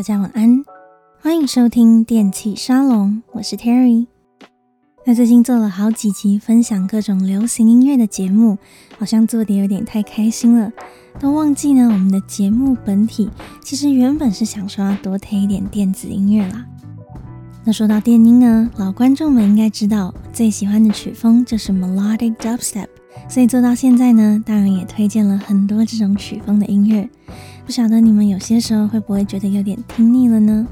大家晚安，欢迎收听电器沙龙，我是 Terry。那最近做了好几集分享各种流行音乐的节目，好像做得有点太开心了，都忘记呢我们的节目本体其实原本是想说要多推一点电子音乐啦。那说到电音呢，老观众们应该知道，最喜欢的曲风就是 Melodic Dubstep，所以做到现在呢，当然也推荐了很多这种曲风的音乐。不晓得你们有些时候会不会觉得有点听腻了呢？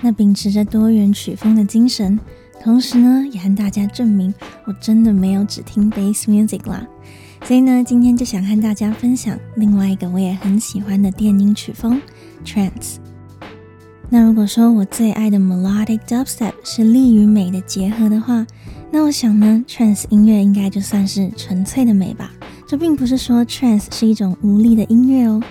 那秉持着多元曲风的精神，同时呢，也和大家证明我真的没有只听 Bass Music 啦。所以呢，今天就想和大家分享另外一个我也很喜欢的电音曲风 Trance。那如果说我最爱的 Melodic Dubstep 是力与美的结合的话，那我想呢，Trance 音乐应该就算是纯粹的美吧。这并不是说 Trance 是一种无力的音乐哦。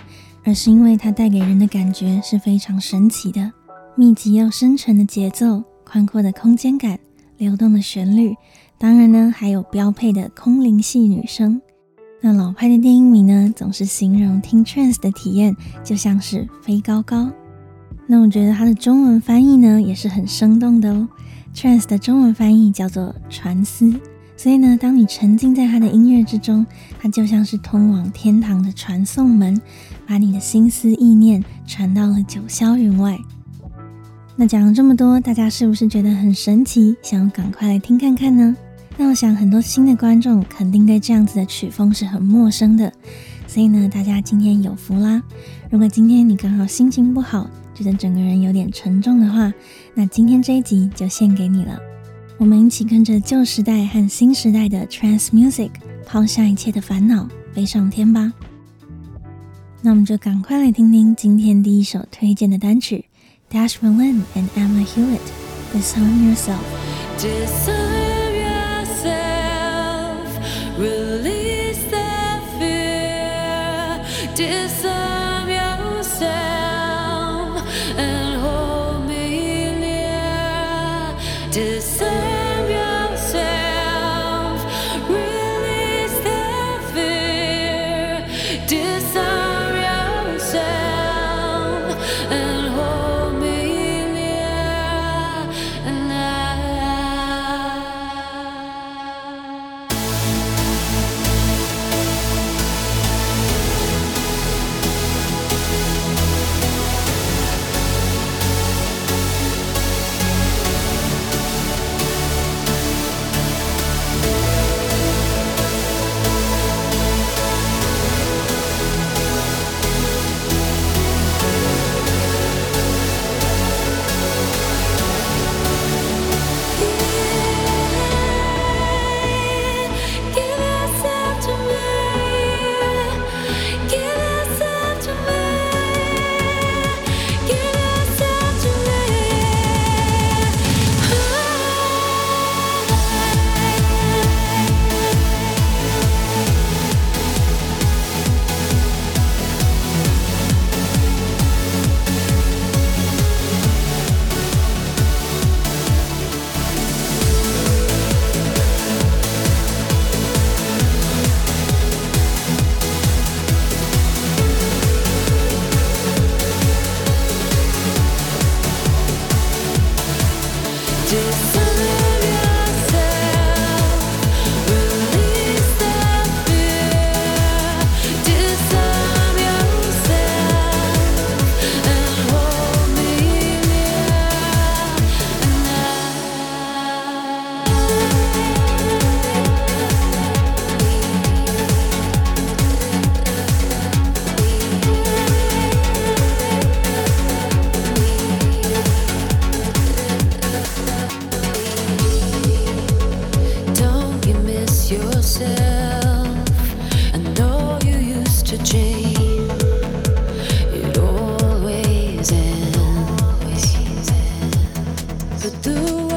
而是因为它带给人的感觉是非常神奇的，密集又深沉的节奏，宽阔的空间感，流动的旋律，当然呢，还有标配的空灵系女声。那老派的电影迷呢，总是形容听 trance 的体验就像是飞高高。那我觉得它的中文翻译呢，也是很生动的哦。trance 的中文翻译叫做传思。所以呢，当你沉浸在它的音乐之中，它就像是通往天堂的传送门，把你的心思意念传到了九霄云外。那讲了这么多，大家是不是觉得很神奇，想要赶快来听看看呢？那我想很多新的观众肯定对这样子的曲风是很陌生的，所以呢，大家今天有福啦！如果今天你刚好心情不好，觉得整个人有点沉重的话，那今天这一集就献给你了。我们一起跟着旧时代和新时代的 Trance Music，抛下一切的烦恼，飞上天吧。那我们就赶快来听听今天第一首推荐的单曲，Dash Berlin and Emma Hewitt，Disarm Yourself。could do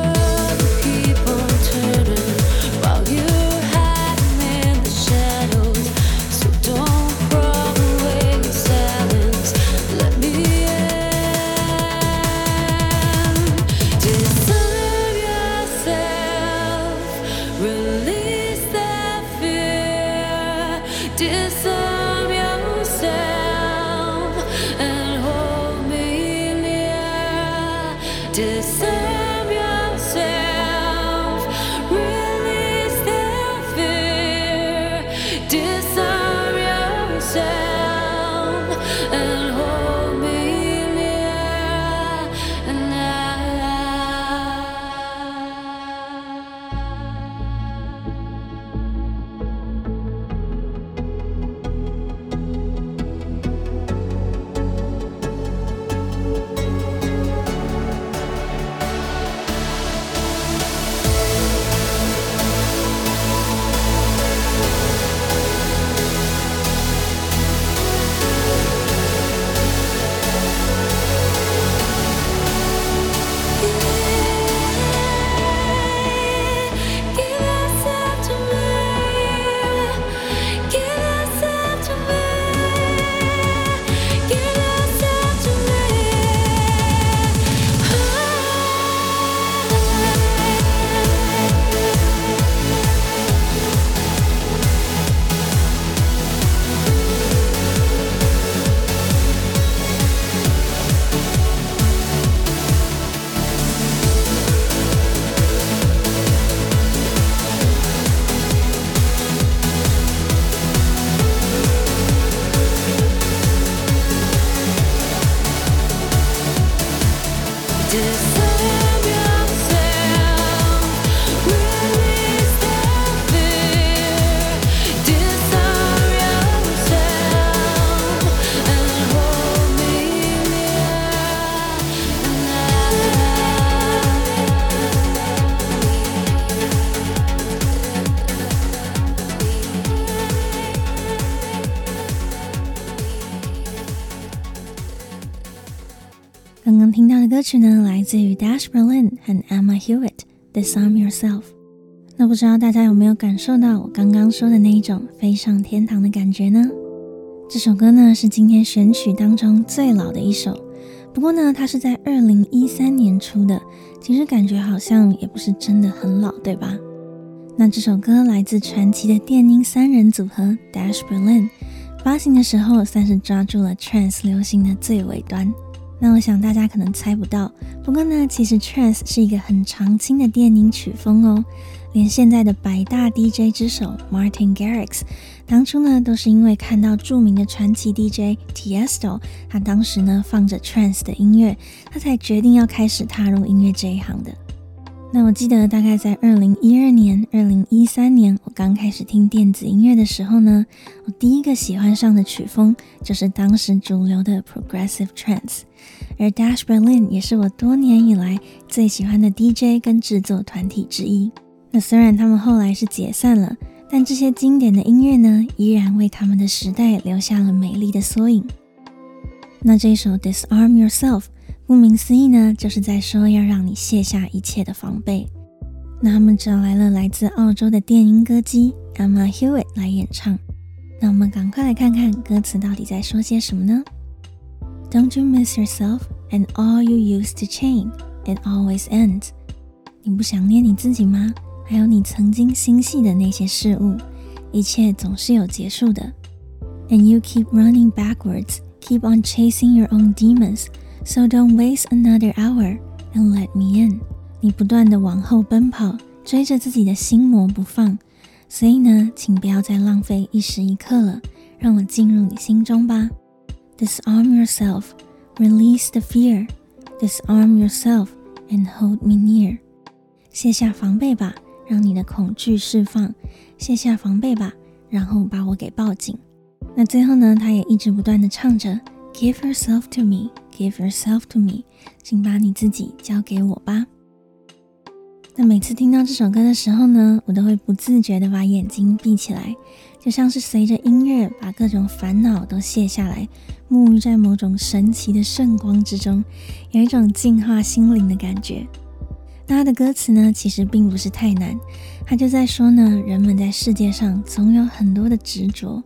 曲呢，来自于 Dash Berlin 和 Emma Hewitt，Disarm Yourself。那不知道大家有没有感受到我刚刚说的那一种飞上天堂的感觉呢？这首歌呢是今天选曲当中最老的一首，不过呢它是在二零一三年出的，其实感觉好像也不是真的很老，对吧？那这首歌来自传奇的电音三人组合 Dash Berlin，发行的时候算是抓住了 Trance 流行的最尾端。那我想大家可能猜不到，不过呢，其实 Trance 是一个很常青的电音曲风哦。连现在的百大 DJ 之首 Martin Garrix，当初呢都是因为看到著名的传奇 DJ Tiesto，他当时呢放着 Trance 的音乐，他才决定要开始踏入音乐这一行的。那我记得大概在二零一二年、二零一三年，我刚开始听电子音乐的时候呢，我第一个喜欢上的曲风就是当时主流的 Progressive Trance，而 Dash Berlin 也是我多年以来最喜欢的 DJ 跟制作团体之一。那虽然他们后来是解散了，但这些经典的音乐呢，依然为他们的时代留下了美丽的缩影。那这首 Disarm Yourself。顾名思义呢，就是在说要让你卸下一切的防备。那他们找来了来自澳洲的电音歌姬 Emma Hewitt 来演唱。那我们赶快来看看歌词到底在说些什么呢？Don't you miss yourself and all you used to chain? It always ends. 你不想念你自己吗？还有你曾经心系的那些事物，一切总是有结束的。And you keep running backwards, keep on chasing your own demons. So don't waste another hour and let me in。你不断的往后奔跑，追着自己的心魔不放，所以呢，请不要再浪费一时一刻了，让我进入你心中吧。Disarm yourself, release the fear. Disarm yourself and hold me near。卸下防备吧，让你的恐惧释放。卸下防备吧，然后把我给抱紧。那最后呢，他也一直不断的唱着，Give yourself to me。Give yourself to me，请把你自己交给我吧。那每次听到这首歌的时候呢，我都会不自觉地把眼睛闭起来，就像是随着音乐把各种烦恼都卸下来，沐浴在某种神奇的圣光之中，有一种净化心灵的感觉。那它的歌词呢，其实并不是太难，它就在说呢，人们在世界上总有很多的执着，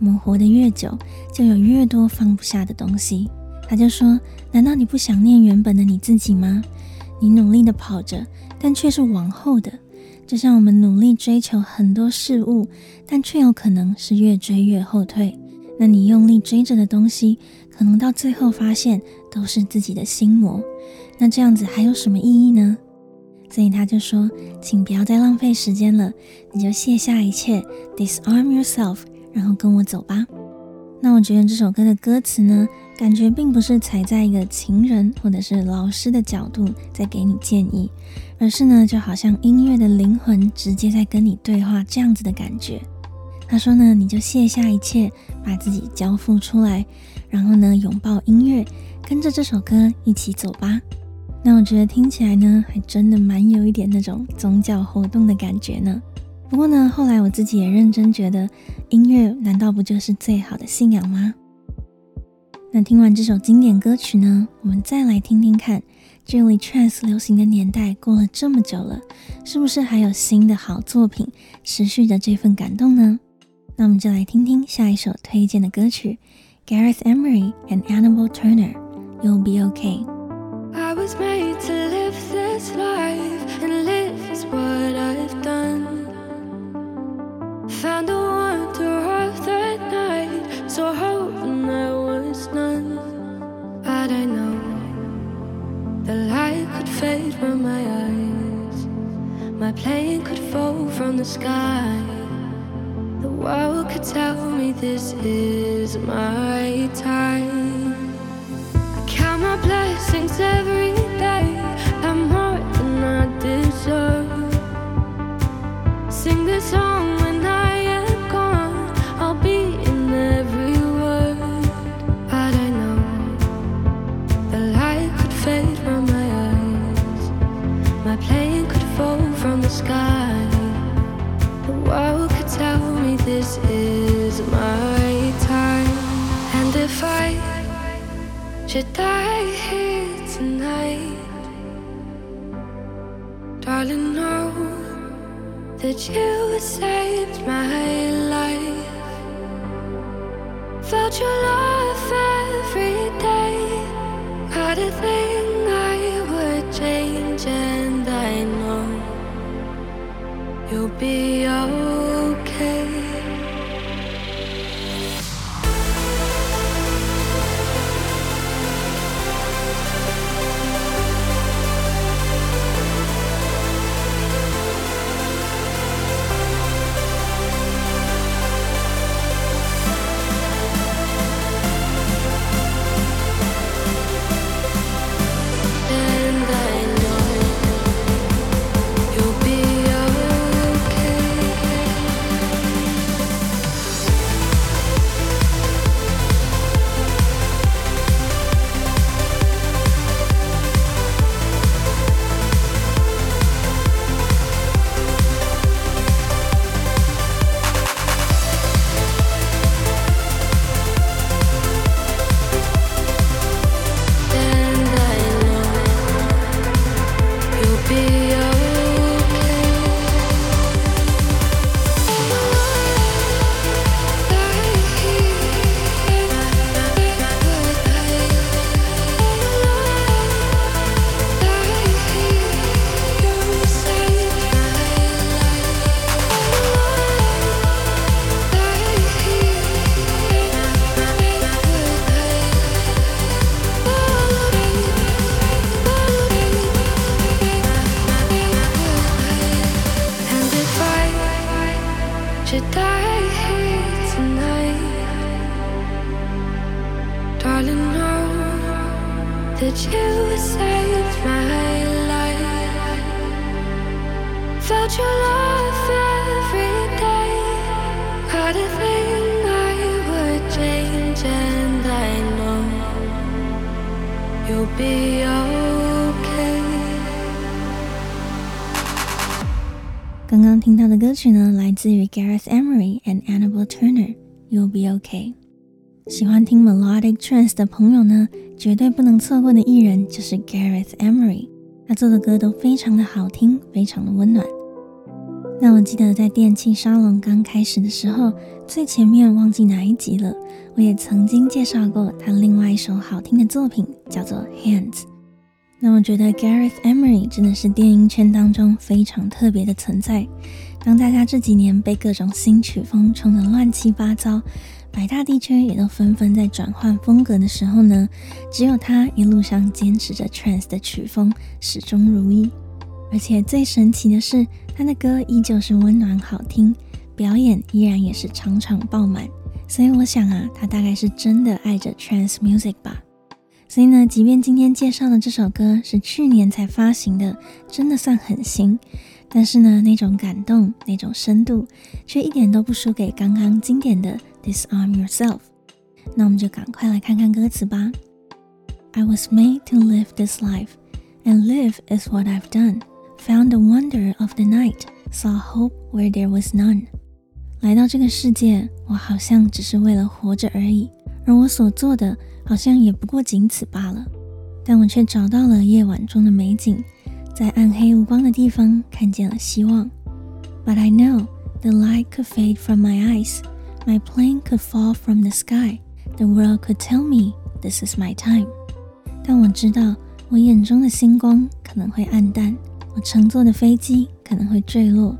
我们活得越久，就有越多放不下的东西。他就说：“难道你不想念原本的你自己吗？你努力的跑着，但却是往后的，就像我们努力追求很多事物，但却有可能是越追越后退。那你用力追着的东西，可能到最后发现都是自己的心魔。那这样子还有什么意义呢？所以他就说，请不要再浪费时间了，你就卸下一切，disarm yourself，然后跟我走吧。那我觉得这首歌的歌词呢，感觉并不是踩在一个情人或者是老师的角度在给你建议，而是呢，就好像音乐的灵魂直接在跟你对话这样子的感觉。他说呢，你就卸下一切，把自己交付出来，然后呢，拥抱音乐，跟着这首歌一起走吧。那我觉得听起来呢，还真的蛮有一点那种宗教活动的感觉呢。不过呢，后来我自己也认真觉得，音乐难道不就是最好的信仰吗？那听完这首经典歌曲呢，我们再来听听看，这里 trans 流行的年代过了这么久了，是不是还有新的好作品持续着这份感动呢？那我们就来听听下一首推荐的歌曲，Gareth Emery and Annabel Turner, You'll Be Okay. I was made plane could fall from the sky. The world could tell me this is my time. I count my blessings every should die here tonight, darling, know that you saved my life. Felt your love 刚刚听到的歌曲呢，来自于 Gareth Emery and Annabel Turner，《You'll Be Okay》。喜欢听 Melodic Trance 的朋友呢，绝对不能错过的艺人就是 Gareth Emery，他做的歌都非常的好听，非常的温暖。 那我记得在电气沙龙刚开始的时候，最前面忘记哪一集了，我也曾经介绍过他另外一首好听的作品，叫做《Hands》。那我觉得 Gareth Emery 真的是电音圈当中非常特别的存在。当大家这几年被各种新曲风冲得乱七八糟，百大地区也都纷纷在转换风格的时候呢，只有他一路上坚持着 trance 的曲风，始终如一。而且最神奇的是，他的歌依旧是温暖好听，表演依然也是场场爆满。所以我想啊，他大概是真的爱着 Trans Music 吧。所以呢，即便今天介绍的这首歌是去年才发行的，真的算很新。但是呢，那种感动，那种深度，却一点都不输给刚刚经典的《Disarm Yourself》。那我们就赶快来看看歌词吧。I was made to live this life, and live is what I've done. Found the wonder of the night, saw hope where there was none. 来到这个世界，我好像只是为了活着而已，而我所做的，好像也不过仅此罢了。但我却找到了夜晚中的美景。在暗黑无光的地方看见了希望，But I know the light could fade from my eyes, my plane could fall from the sky, the world could tell me this is my time。但我知道我眼中的星光可能会暗淡， 乘坐的飞机可能会坠落。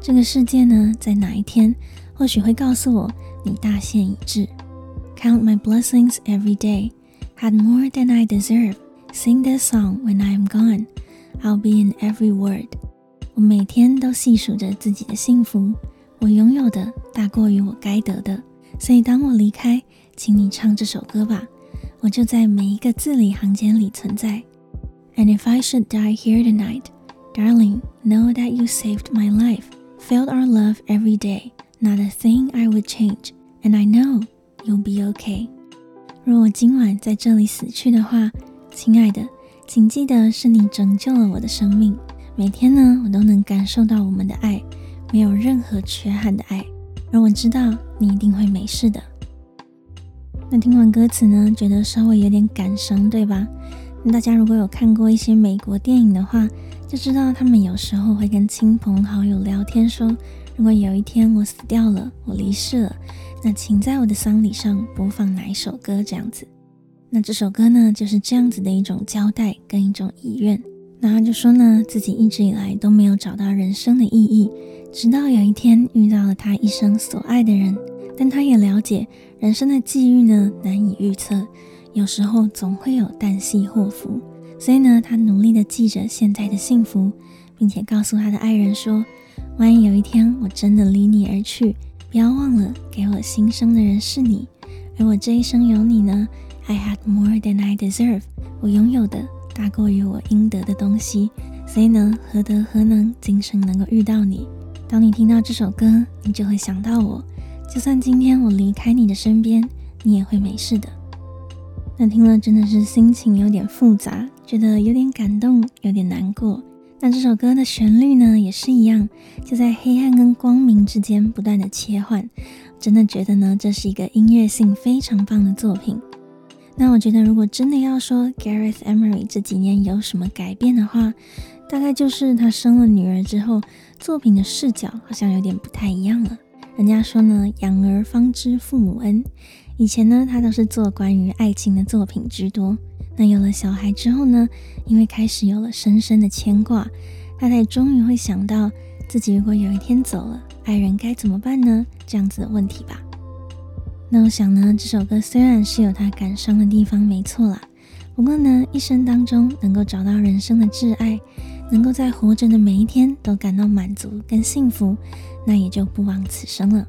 这个世界呢，在哪一天或许会告诉我你大限已至。Count my blessings every day, had more than I deserve. Sing this song when I am gone. I'll be in every word。我每天都细数着自己的幸福，我拥有的大过于我该得的，所以当我离开，请你唱这首歌吧，我就在每一个字里行间里存在。And if I should die here tonight, darling, know that you saved my life, felt our love every day, not a thing I would change, and I know you'll be okay。若我今晚在这里死去的话，亲爱的。请记得，是你拯救了我的生命。每天呢，我都能感受到我们的爱，没有任何缺憾的爱。而我知道，你一定会没事的。那听完歌词呢，觉得稍微有点感伤，对吧？那大家如果有看过一些美国电影的话，就知道他们有时候会跟亲朋好友聊天，说：如果有一天我死掉了，我离世了，那请在我的丧礼上播放哪一首歌？这样子。那这首歌呢，就是这样子的一种交代跟一种遗愿。那他就说呢，自己一直以来都没有找到人生的意义，直到有一天遇到了他一生所爱的人。但他也了解人生的际遇呢，难以预测，有时候总会有旦夕祸福。所以呢，他努力的记着现在的幸福，并且告诉他的爱人说，万一有一天我真的离你而去，不要忘了给我新生的人是你，而我这一生有你呢。I had more than I deserve，我拥有的大过于我应得的东西，所以呢，何德何能，今生能够遇到你？当你听到这首歌，你就会想到我。就算今天我离开你的身边，你也会没事的。那听了真的是心情有点复杂，觉得有点感动，有点难过。那这首歌的旋律呢，也是一样，就在黑暗跟光明之间不断的切换。真的觉得呢，这是一个音乐性非常棒的作品。那我觉得，如果真的要说 Gareth Emery 这几年有什么改变的话，大概就是他生了女儿之后，作品的视角好像有点不太一样了。人家说呢，养儿方知父母恩。以前呢，他都是做关于爱情的作品居多。那有了小孩之后呢，因为开始有了深深的牵挂，他才终于会想到自己如果有一天走了，爱人该怎么办呢？这样子的问题吧。那我想呢，这首歌虽然是有他感伤的地方，没错啦。不过呢，一生当中能够找到人生的挚爱，能够在活着的每一天都感到满足跟幸福，那也就不枉此生了。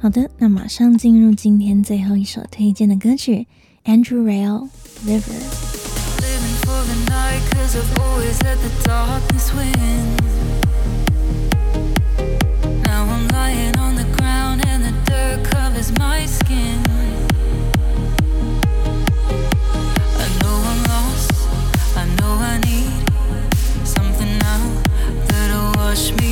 好的，那马上进入今天最后一首推荐的歌曲 Andrew Rail, River. Living for the night, cause I've always let the darkness win. Now I'm lying on the ground and the dirt covers my skin. I know I'm lost, I know I need something now that'll wash me.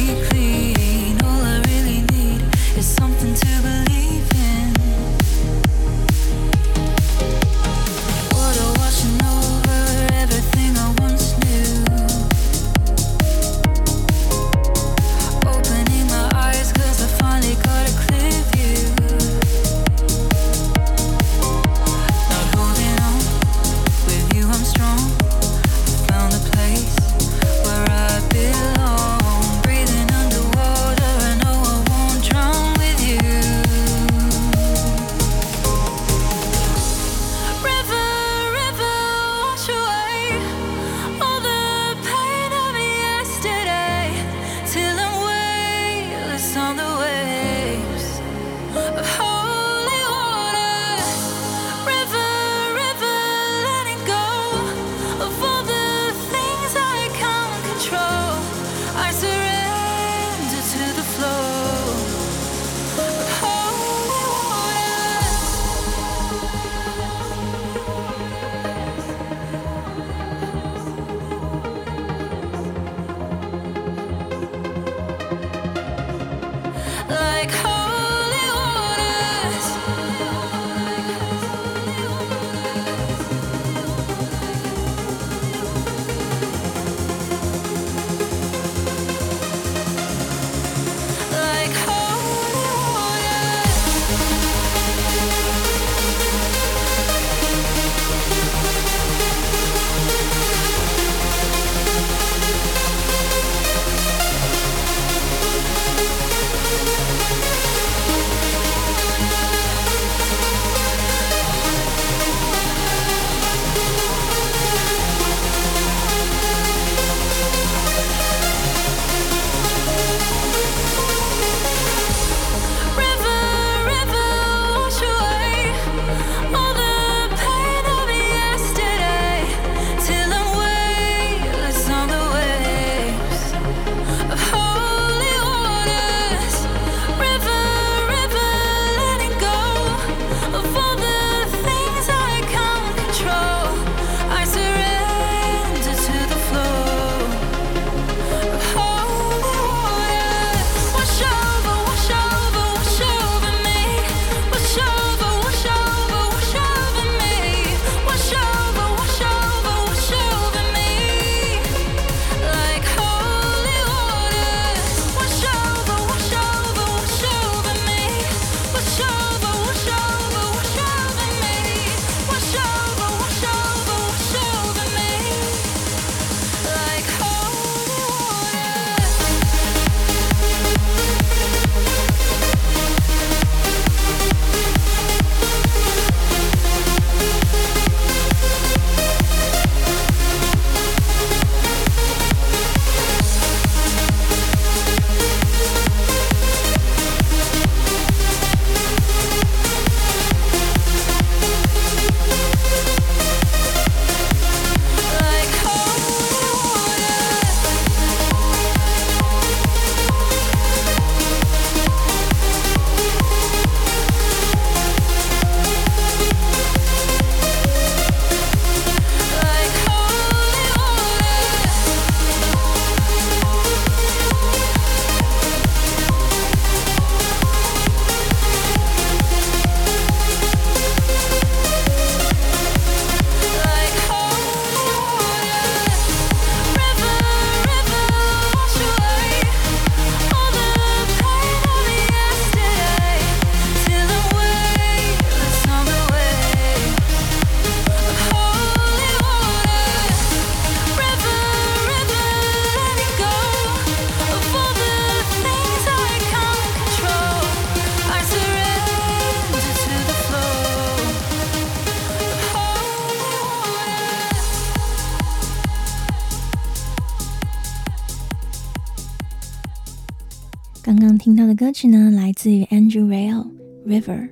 歌曲呢，来自于 Andrew Rail River。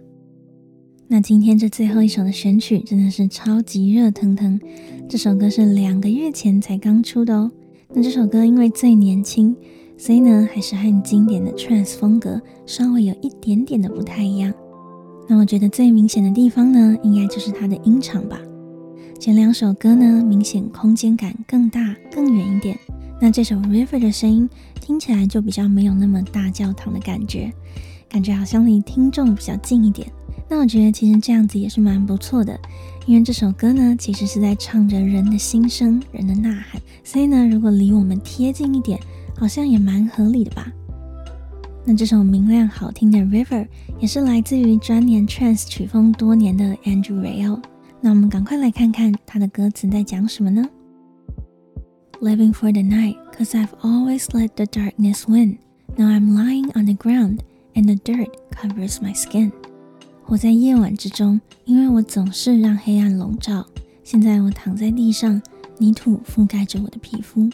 那今天这最后一首的选曲真的是超级热腾腾，这首歌是两个月前才刚出的哦。那这首歌因为最年轻，所以呢还是和经典的 Trance 风格稍微有一点点的不太一样。那我觉得最明显的地方呢，应该就是它的音场吧。前两首歌呢，明显空间感更大、更远一点。那这首 River 的声音听起来就比较没有那么大教堂的感觉，感觉好像离听众比较近一点。那我觉得其实这样子也是蛮不错的，因为这首歌呢，其实是在唱着人的心声、人的呐喊，所以呢，如果离我们贴近一点，好像也蛮合理的吧。那这首明亮好听的 River 也是来自于专研 Trance 曲风多年的 Andrew Rayo。那我们赶快来看看他的歌词在讲什么呢 ？Living for the night, cause I've always let the darkness win. Now I'm lying on the ground, and the dirt covers my skin. 活在夜晚之中，因为我总是让黑暗笼罩。现在我躺在地上，泥土覆盖着我的皮肤。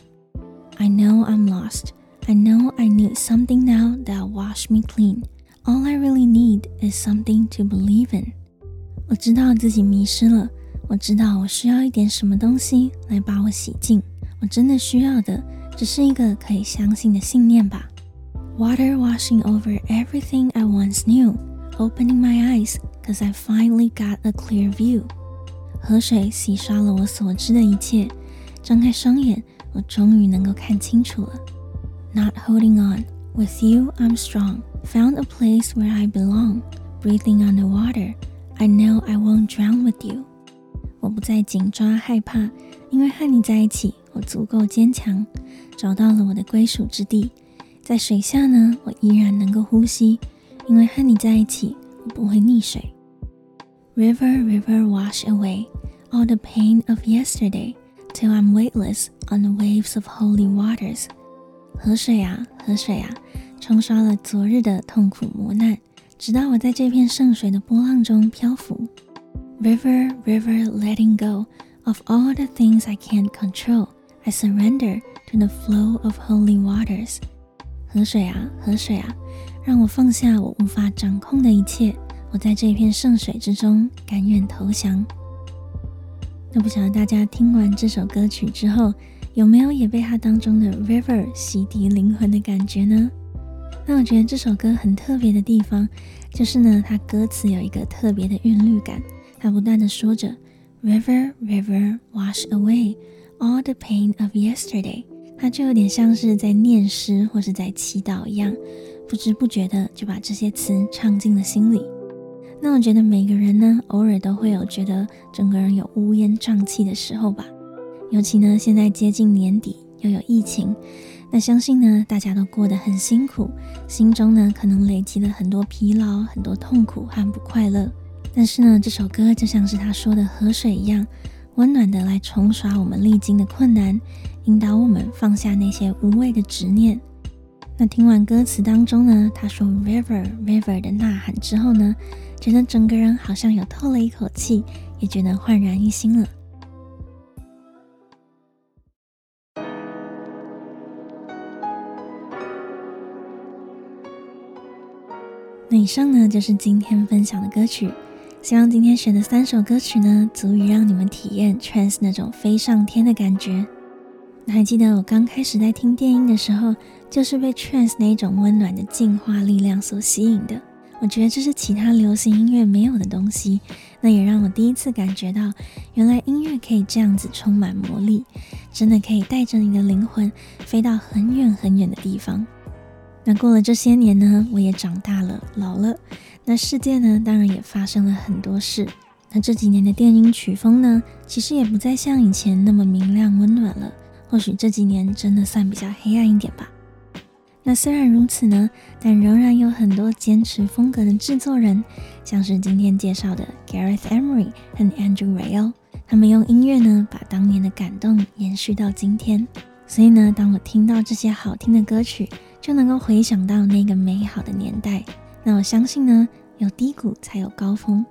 I know I'm lost. I know I need something now that'll wash me clean. All I really need is something to believe in. 我知道自己迷失了，我知道我需要一点什么东西来把我洗净。 我真的需要的只是一个可以相信的信念吧。Water washing over everything I once knew, opening my eyes, cause I finally got a clear view。河水洗刷了我所知的一切，张开双眼，我终于能够看清楚了。Not holding on, with you I'm strong, found a place where I belong, breathing on the water. I know I won't drown with you。我不再紧抓害怕，因为和你在一起， 我足够坚强，找到了我的归属之地。在水下呢，我依然能够呼吸，因为和你在一起，我不会溺水。River, river, wash away all the pain of yesterday, till I'm weightless on the waves of holy waters。河水啊，河水啊，冲刷了昨日的痛苦磨难。直到我在这片圣水的波浪中漂浮，River, river, letting go of all the things I can't control, I surrender to the flow of holy waters。河水啊，河水啊，让我放下我无法掌控的一切，我在这片圣水之中甘愿投降。那不晓得大家听完这首歌曲之后，有没有也被它当中的 river 洗涤灵魂的感觉呢？那我觉得这首歌很特别的地方，就是呢，它歌词有一个特别的韵律感，它不断的说着 River, river, wash away all the pain of yesterday，它就有点像是在念诗或是在祈祷一样，不知不觉的就把这些词唱进了心里。那我觉得每个人呢，偶尔都会有觉得整个人有乌烟瘴气的时候吧，尤其呢，现在接近年底，又有疫情。那相信呢，大家都过得很辛苦，心中呢可能累积了很多疲劳、很多痛苦和不快乐。但是呢，这首歌就像是他说的河水一样，温暖的来冲刷我们历经的困难，引导我们放下那些无谓的执念。那听完歌词当中呢，他说 “river river” 的呐喊之后呢，觉得整个人好像有透了一口气，也觉得焕然一新了。那以上呢，就是今天分享的歌曲，希望今天选的三首歌曲呢，足以让你们体验 trance 那种飞上天的感觉。那还记得我刚开始在听电音的时候，就是被 trance 那种温暖的净化力量所吸引的。我觉得这是其他流行音乐没有的东西，那也让我第一次感觉到，原来音乐可以这样子充满魔力，真的可以带着你的灵魂飞到很远很远的地方。那过了这些年呢，我也长大了，老了。那世界呢，当然也发生了很多事。那这几年的电音曲风呢，其实也不再像以前那么明亮温暖了。或许这几年真的算比较黑暗一点吧。那虽然如此呢，但仍然有很多坚持风格的制作人，像是今天介绍的 Gareth Emery 和 Andrew Rayo，他们用音乐呢，把当年的感动延续到今天。所以呢，当我听到这些好听的歌曲，就能够回想到那个美好的年代。那我相信呢，有低谷才有高峰，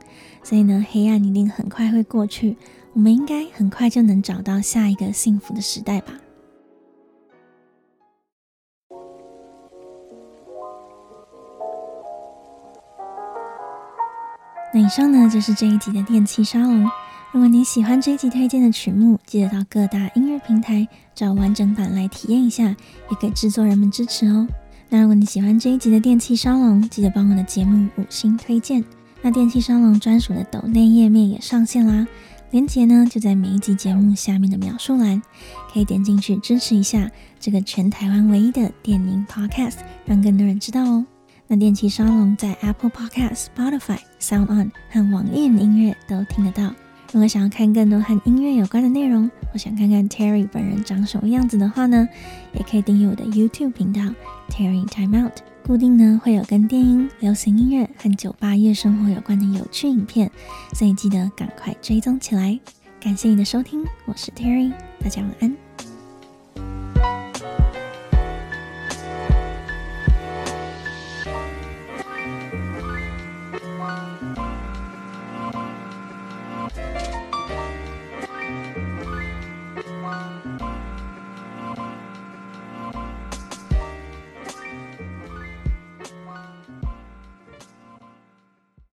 所以呢，黑暗一定很快会过去，我们应该很快就能找到下一个幸福的时代吧。那以上呢就是这一集的电器沙龙。如果你喜欢这一集推荐的曲目，记得到各大音乐平台找完整版来体验一下，也给制作人们支持哦。那如果你喜欢这一集的电气沙龙，记得帮我的节目五星推荐。那电气沙龙专属的抖内页面也上线啦，链接呢就在每一集节目下面的描述栏，可以点进去支持一下这个全台湾唯一的电音 Podcast，让更多人知道哦。那电气沙龙在 Apple Podcast、Spotify、Sound On 和网易云音乐都听得到。如果想要看更多和音乐有关的内容，或想看看 Terry 本人长什么样子的话呢，也可以订阅我的 YouTube 频道 Terry Time Out，固定呢会有跟电音、流行音乐和酒吧夜生活有关的有趣影片，所以记得赶快追踪起来。感谢你的收听，我是 Terry，大家晚安。